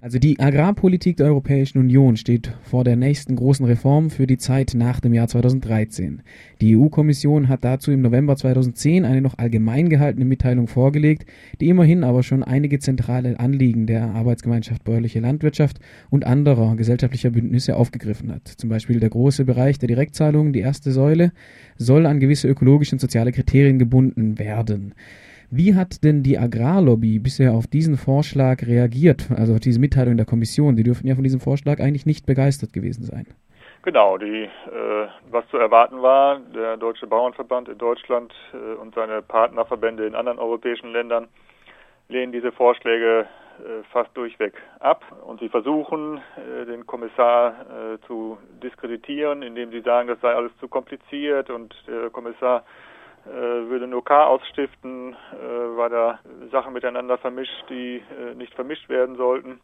Also die Agrarpolitik der Europäischen Union steht vor der nächsten großen Reform für die Zeit nach dem Jahr 2013. Die EU-Kommission hat dazu im November 2010 eine noch allgemein gehaltene Mitteilung vorgelegt, die immerhin aber schon einige zentrale Anliegen der Arbeitsgemeinschaft bäuerliche Landwirtschaft und anderer gesellschaftlicher Bündnisse aufgegriffen hat. Zum Beispiel der große Bereich der Direktzahlungen, die erste Säule, soll an gewisse ökologische und soziale Kriterien gebunden werden. Wie hat denn die Agrarlobby bisher auf diesen Vorschlag reagiert, also auf diese Mitteilung der Kommission? Die dürfen ja von diesem Vorschlag eigentlich nicht begeistert gewesen sein. Genau, die, äh, was zu erwarten war, der Deutsche Bauernverband in Deutschland äh, und seine Partnerverbände in anderen europäischen Ländern lehnen diese Vorschläge äh, fast durchweg ab und sie versuchen, äh, den Kommissar äh, zu diskreditieren, indem sie sagen, das sei alles zu kompliziert und der Kommissar würde nur Chaos stiften, äh, weil er Sachen miteinander vermischt, die äh, nicht vermischt werden sollten.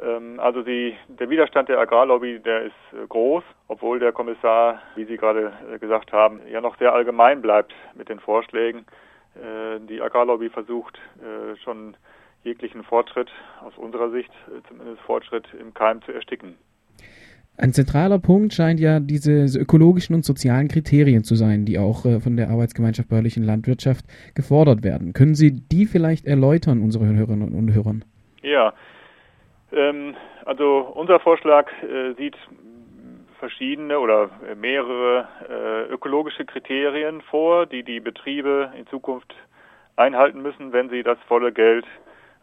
Ähm, also die, der Widerstand der Agrarlobby, der ist groß, obwohl der Kommissar, wie Sie gerade gesagt haben, ja noch sehr allgemein bleibt mit den Vorschlägen. Die Agrarlobby versucht schon jeglichen Fortschritt aus unserer Sicht, zumindest Fortschritt im Keim zu ersticken. Ein zentraler Punkt scheint ja diese ökologischen und sozialen Kriterien zu sein, die auch äh, von der Arbeitsgemeinschaft bäuerlichen Landwirtschaft gefordert werden. Können Sie die vielleicht erläutern, unsere Hörerinnen und Hörern? Ja, ähm, also unser Vorschlag äh, sieht verschiedene oder mehrere äh, ökologische Kriterien vor, die die Betriebe in Zukunft einhalten müssen, wenn sie das volle Geld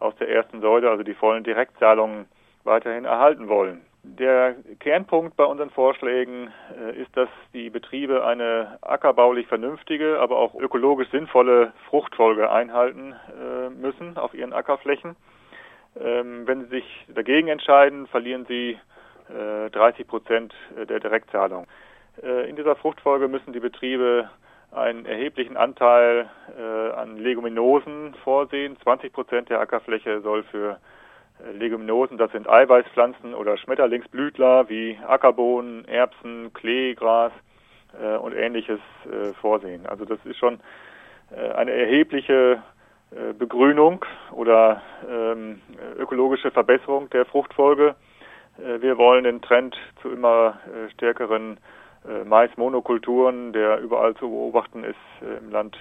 aus der ersten Säule, also die vollen Direktzahlungen, weiterhin erhalten wollen. Der Kernpunkt bei unseren Vorschlägen äh, ist, dass die Betriebe eine ackerbaulich vernünftige, aber auch ökologisch sinnvolle Fruchtfolge einhalten äh, müssen auf ihren Ackerflächen. Ähm, wenn sie sich dagegen entscheiden, verlieren sie 30 äh, Prozent der Direktzahlung. In dieser Fruchtfolge müssen die Betriebe einen erheblichen Anteil an Leguminosen vorsehen. 20 Prozent der Ackerfläche soll für Leguminosen, das sind Eiweißpflanzen oder Schmetterlingsblütler wie Ackerbohnen, Erbsen, Kleegras äh, und ähnliches äh, vorsehen. Also das ist schon äh, eine erhebliche äh, Begrünung oder ähm, ökologische Verbesserung der Fruchtfolge. Äh, wir wollen den Trend zu immer stärkeren Mais-Monokulturen, der überall zu beobachten ist im Land,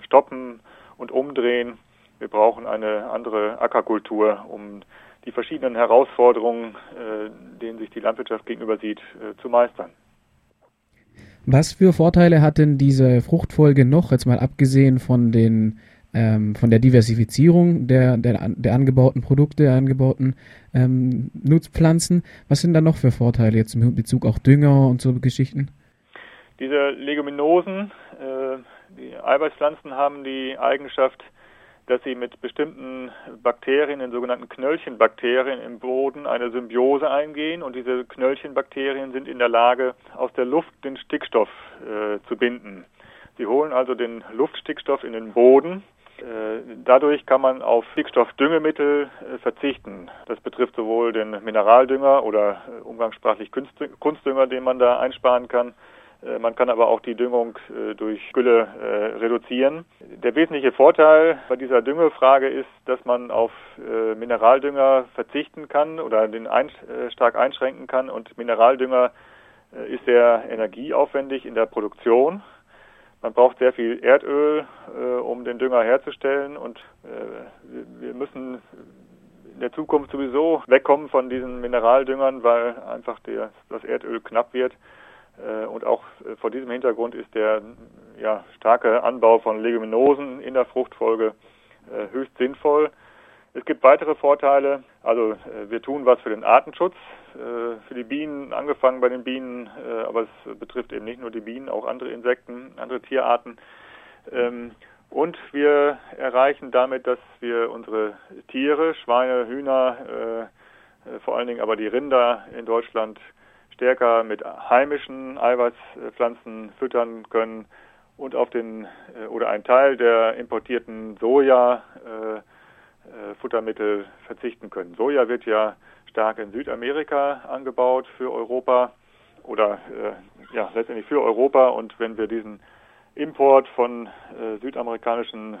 stoppen und umdrehen. Wir brauchen eine andere Ackerkultur, um die verschiedenen Herausforderungen, äh, denen sich die Landwirtschaft gegenüber sieht, äh, zu meistern. Was für Vorteile hat denn diese Fruchtfolge noch, jetzt mal abgesehen von den ähm, von der Diversifizierung der, der, der angebauten Produkte, der angebauten ähm, Nutzpflanzen? Was sind da noch für Vorteile jetzt in Bezug auch Dünger und so Geschichten? Diese Leguminosen, äh, die Eiweißpflanzen haben die Eigenschaft, dass sie mit bestimmten Bakterien, den sogenannten Knöllchenbakterien im Boden eine Symbiose eingehen und diese Knöllchenbakterien sind in der Lage, aus der Luft den Stickstoff äh, zu binden. Sie holen also den Luftstickstoff in den Boden. Äh, dadurch kann man auf Stickstoffdüngemittel äh, verzichten. Das betrifft sowohl den Mineraldünger oder äh, umgangssprachlich Kunstdünger, den man da einsparen kann, man kann aber auch die Düngung durch Gülle reduzieren. Der wesentliche Vorteil bei dieser Düngefrage ist, dass man auf Mineraldünger verzichten kann oder den stark einschränken kann und Mineraldünger ist sehr energieaufwendig in der Produktion. Man braucht sehr viel Erdöl, um den Dünger herzustellen und wir müssen in der Zukunft sowieso wegkommen von diesen Mineraldüngern, weil einfach das Erdöl knapp wird. Äh, und auch äh, vor diesem Hintergrund ist der ja, starke Anbau von Leguminosen in der Fruchtfolge äh, höchst sinnvoll. Es gibt weitere Vorteile. Also wir tun was für den Artenschutz, für die Bienen, angefangen bei den Bienen, aber es betrifft eben nicht nur die Bienen, auch andere Insekten, andere Tierarten. Ähm, und wir erreichen damit, dass wir unsere Tiere, Schweine, Hühner, vor allen Dingen aber die Rinder in Deutschland stärker mit heimischen Eiweißpflanzen füttern können und auf den äh, oder einen Teil der importierten Soja äh, äh, Futtermittel verzichten können. Soja wird ja stark in Südamerika angebaut für Europa oder äh, ja letztendlich für Europa und wenn wir diesen Import von äh, südamerikanischen äh,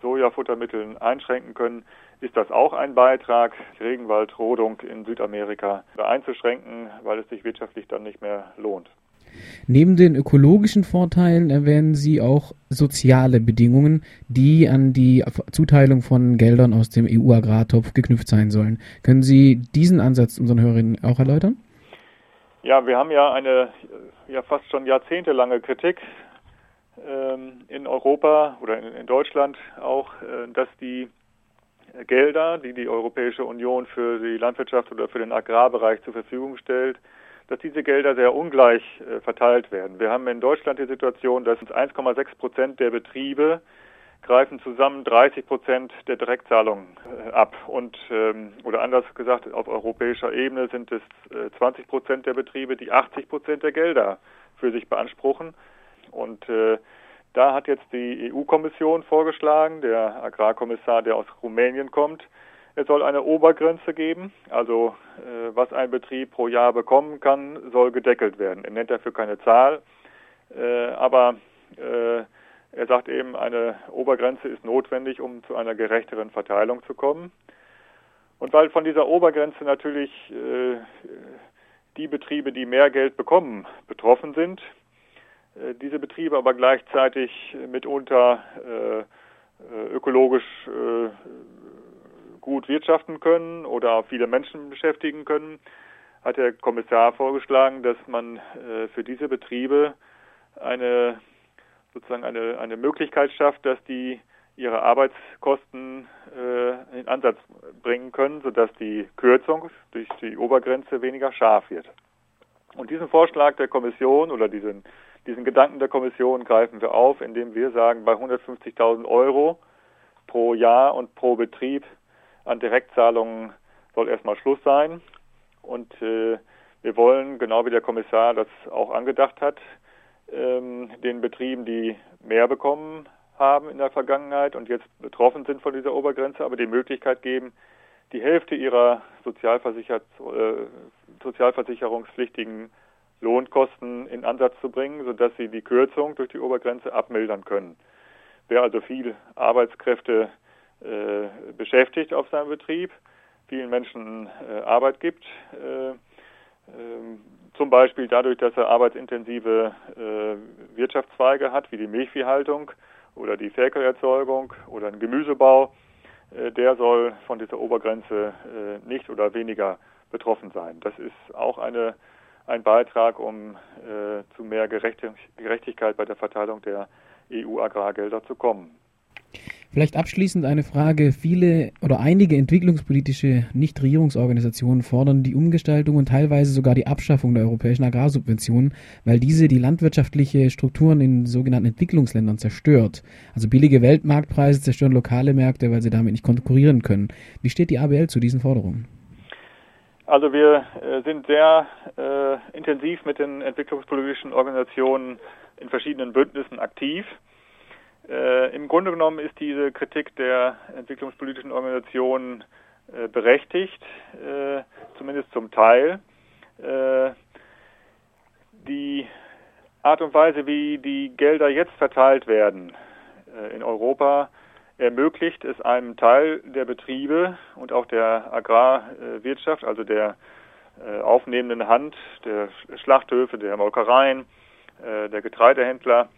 Sojafuttermitteln einschränken können, ist das auch ein Beitrag, die Regenwaldrodung in Südamerika einzuschränken, weil es sich wirtschaftlich dann nicht mehr lohnt. Neben den ökologischen Vorteilen erwähnen Sie auch soziale Bedingungen, die an die Zuteilung von Geldern aus dem EU-Agrartopf geknüpft sein sollen. Können Sie diesen Ansatz unseren Hörerinnen auch erläutern? Ja, wir haben ja eine ja fast schon jahrzehntelange Kritik in Europa oder in, Deutschland auch, äh, dass die Gelder, die die Europäische Union für die Landwirtschaft oder für den Agrarbereich zur Verfügung stellt, dass diese Gelder sehr ungleich äh, verteilt werden. Wir haben in Deutschland die Situation, dass 1,6 Prozent der Betriebe greifen zusammen 30 Prozent der Direktzahlungen äh, ab. Und ähm, oder anders gesagt, auf europäischer Ebene sind es äh, 20 Prozent der Betriebe, die 80 Prozent der Gelder für sich beanspruchen. Und äh, da hat jetzt die EU-Kommission vorgeschlagen, der Agrarkommissar, der aus Rumänien kommt, es soll eine Obergrenze geben, also äh, was ein Betrieb pro Jahr bekommen kann, soll gedeckelt werden. Er nennt dafür keine Zahl, äh, aber äh, er sagt eben, eine Obergrenze ist notwendig, um zu einer gerechteren Verteilung zu kommen. Und weil von dieser Obergrenze natürlich äh, die Betriebe, die mehr Geld bekommen, betroffen sind, diese Betriebe aber gleichzeitig mitunter äh, ökologisch gut wirtschaften können oder viele Menschen beschäftigen können, hat der Kommissar vorgeschlagen, dass man äh, für diese Betriebe eine sozusagen eine, eine Möglichkeit schafft, dass die ihre Arbeitskosten äh, in Ansatz bringen können, sodass die Kürzung durch die Obergrenze weniger scharf wird. Und diesen Vorschlag der Kommission oder diesen, diesen Gedanken der Kommission greifen wir auf, indem wir sagen, bei 150.000 Euro pro Jahr und pro Betrieb an Direktzahlungen soll erstmal Schluss sein. Und äh, wir wollen, genau wie der Kommissar das auch angedacht hat, ähm, den Betrieben, die mehr bekommen haben in der Vergangenheit und jetzt betroffen sind von dieser Obergrenze, aber die Möglichkeit geben, die Hälfte ihrer äh, sozialversicherungspflichtigen Lohnkosten in Ansatz zu bringen, sodass sie die Kürzung durch die Obergrenze abmildern können. Wer also viel Arbeitskräfte äh, beschäftigt auf seinem Betrieb, vielen Menschen äh, Arbeit gibt, äh, ähm, zum Beispiel dadurch, dass er arbeitsintensive äh, Wirtschaftszweige hat, wie die Milchviehhaltung oder die Ferkelerzeugung oder ein Gemüsebau, äh, der soll von dieser Obergrenze äh, nicht oder weniger betroffen sein. Das ist auch eine, ein Beitrag, um zu mehr Gerechtigkeit bei der Verteilung der EU-Agrargelder zu kommen. Vielleicht abschließend eine Frage. Viele oder einige entwicklungspolitische Nichtregierungsorganisationen fordern die Umgestaltung und teilweise sogar die Abschaffung der europäischen Agrarsubventionen, weil diese die landwirtschaftliche Strukturen in sogenannten Entwicklungsländern zerstört. Also billige Weltmarktpreise zerstören lokale Märkte, weil sie damit nicht konkurrieren können. Wie steht die ABL zu diesen Forderungen? Also wir äh, sind sehr äh, intensiv mit den entwicklungspolitischen Organisationen in verschiedenen Bündnissen aktiv. Äh, Im Grunde genommen ist diese Kritik der entwicklungspolitischen Organisationen äh, berechtigt, äh, zumindest zum Teil. Die Art und Weise, wie die Gelder jetzt verteilt werden in Europa, ermöglicht es einem Teil der Betriebe und auch der Agrarwirtschaft, also der äh, aufnehmenden Hand, der Schlachthöfe, der Molkereien, der Getreidehändler,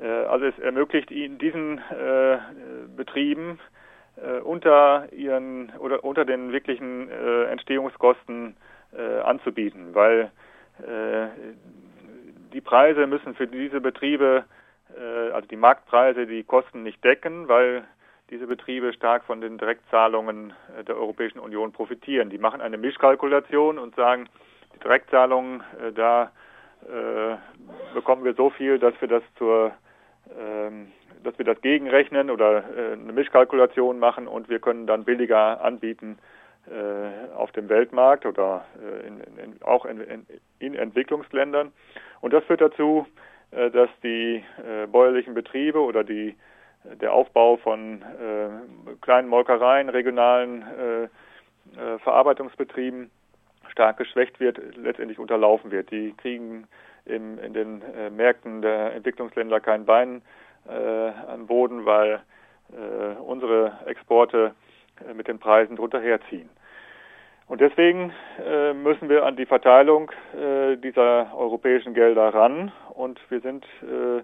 äh, also es ermöglicht ihnen diesen äh, Betrieben äh, unter ihren oder unter den wirklichen äh, Entstehungskosten äh, anzubieten, weil äh, die Preise müssen für diese Betriebe, also die Marktpreise, die Kosten nicht decken, weil diese Betriebe stark von den Direktzahlungen der Europäischen Union profitieren. Die machen eine Mischkalkulation und sagen, die Direktzahlungen, da bekommen wir so viel, dass wir das zur ähm, dass wir das gegenrechnen oder äh, eine Mischkalkulation machen und wir können dann billiger anbieten äh, auf dem Weltmarkt oder äh, in, in, auch in, in, Entwicklungsländern. Und das führt dazu, dass die bäuerlichen Betriebe oder die, der Aufbau von kleinen Molkereien, regionalen Verarbeitungsbetrieben stark geschwächt wird, letztendlich unterlaufen wird. Die kriegen im, in den äh, Märkten der Entwicklungsländer kein Bein äh, am Boden, weil äh, unsere Exporte äh, mit den Preisen drunter herziehen. Und deswegen äh, müssen wir an die Verteilung äh, dieser europäischen Gelder ran und wir sind äh,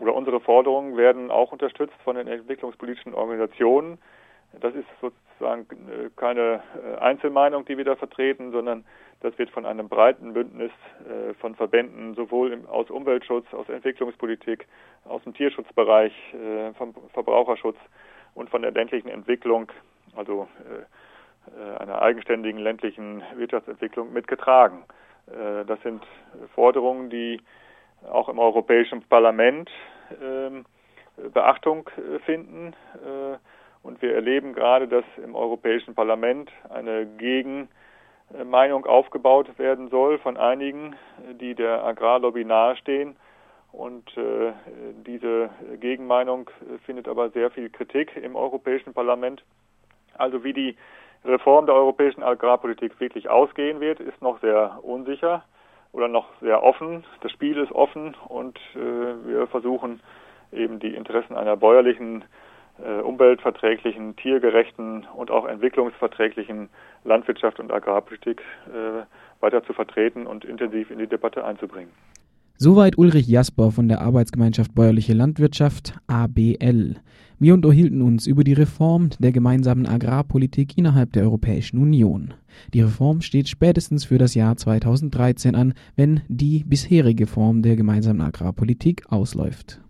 oder unsere Forderungen werden auch unterstützt von den entwicklungspolitischen Organisationen. Das ist sozusagen äh, keine äh, Einzelmeinung, die wir da vertreten, sondern das wird von einem breiten Bündnis äh, von Verbänden sowohl aus Umweltschutz, aus Entwicklungspolitik, aus dem Tierschutzbereich, vom Verbraucherschutz und von der ländlichen Entwicklung, also einer eigenständigen ländlichen Wirtschaftsentwicklung mitgetragen. Das sind Forderungen, die auch im Europäischen Parlament ähm, Beachtung finden. Und wir erleben gerade, dass im Europäischen Parlament eine Gegenmeinung aufgebaut werden soll von einigen, die der Agrarlobby nahestehen. Und äh, diese Gegenmeinung findet aber sehr viel Kritik im Europäischen Parlament. Also wie die Reform der europäischen Agrarpolitik wirklich ausgehen wird, ist noch sehr unsicher oder noch sehr offen. Das Spiel ist offen und äh, wir versuchen eben die Interessen einer bäuerlichen äh, umweltverträglichen, tiergerechten und auch entwicklungsverträglichen Landwirtschaft und Agrarpolitik äh, weiter zu vertreten und intensiv in die Debatte einzubringen. Soweit Ulrich Jasper von der Arbeitsgemeinschaft Bäuerliche Landwirtschaft ABL. Wir unterhielten uns über die Reform der gemeinsamen Agrarpolitik innerhalb der Europäischen Union. Die Reform steht spätestens für das Jahr 2013 an, wenn die bisherige Form der gemeinsamen Agrarpolitik ausläuft.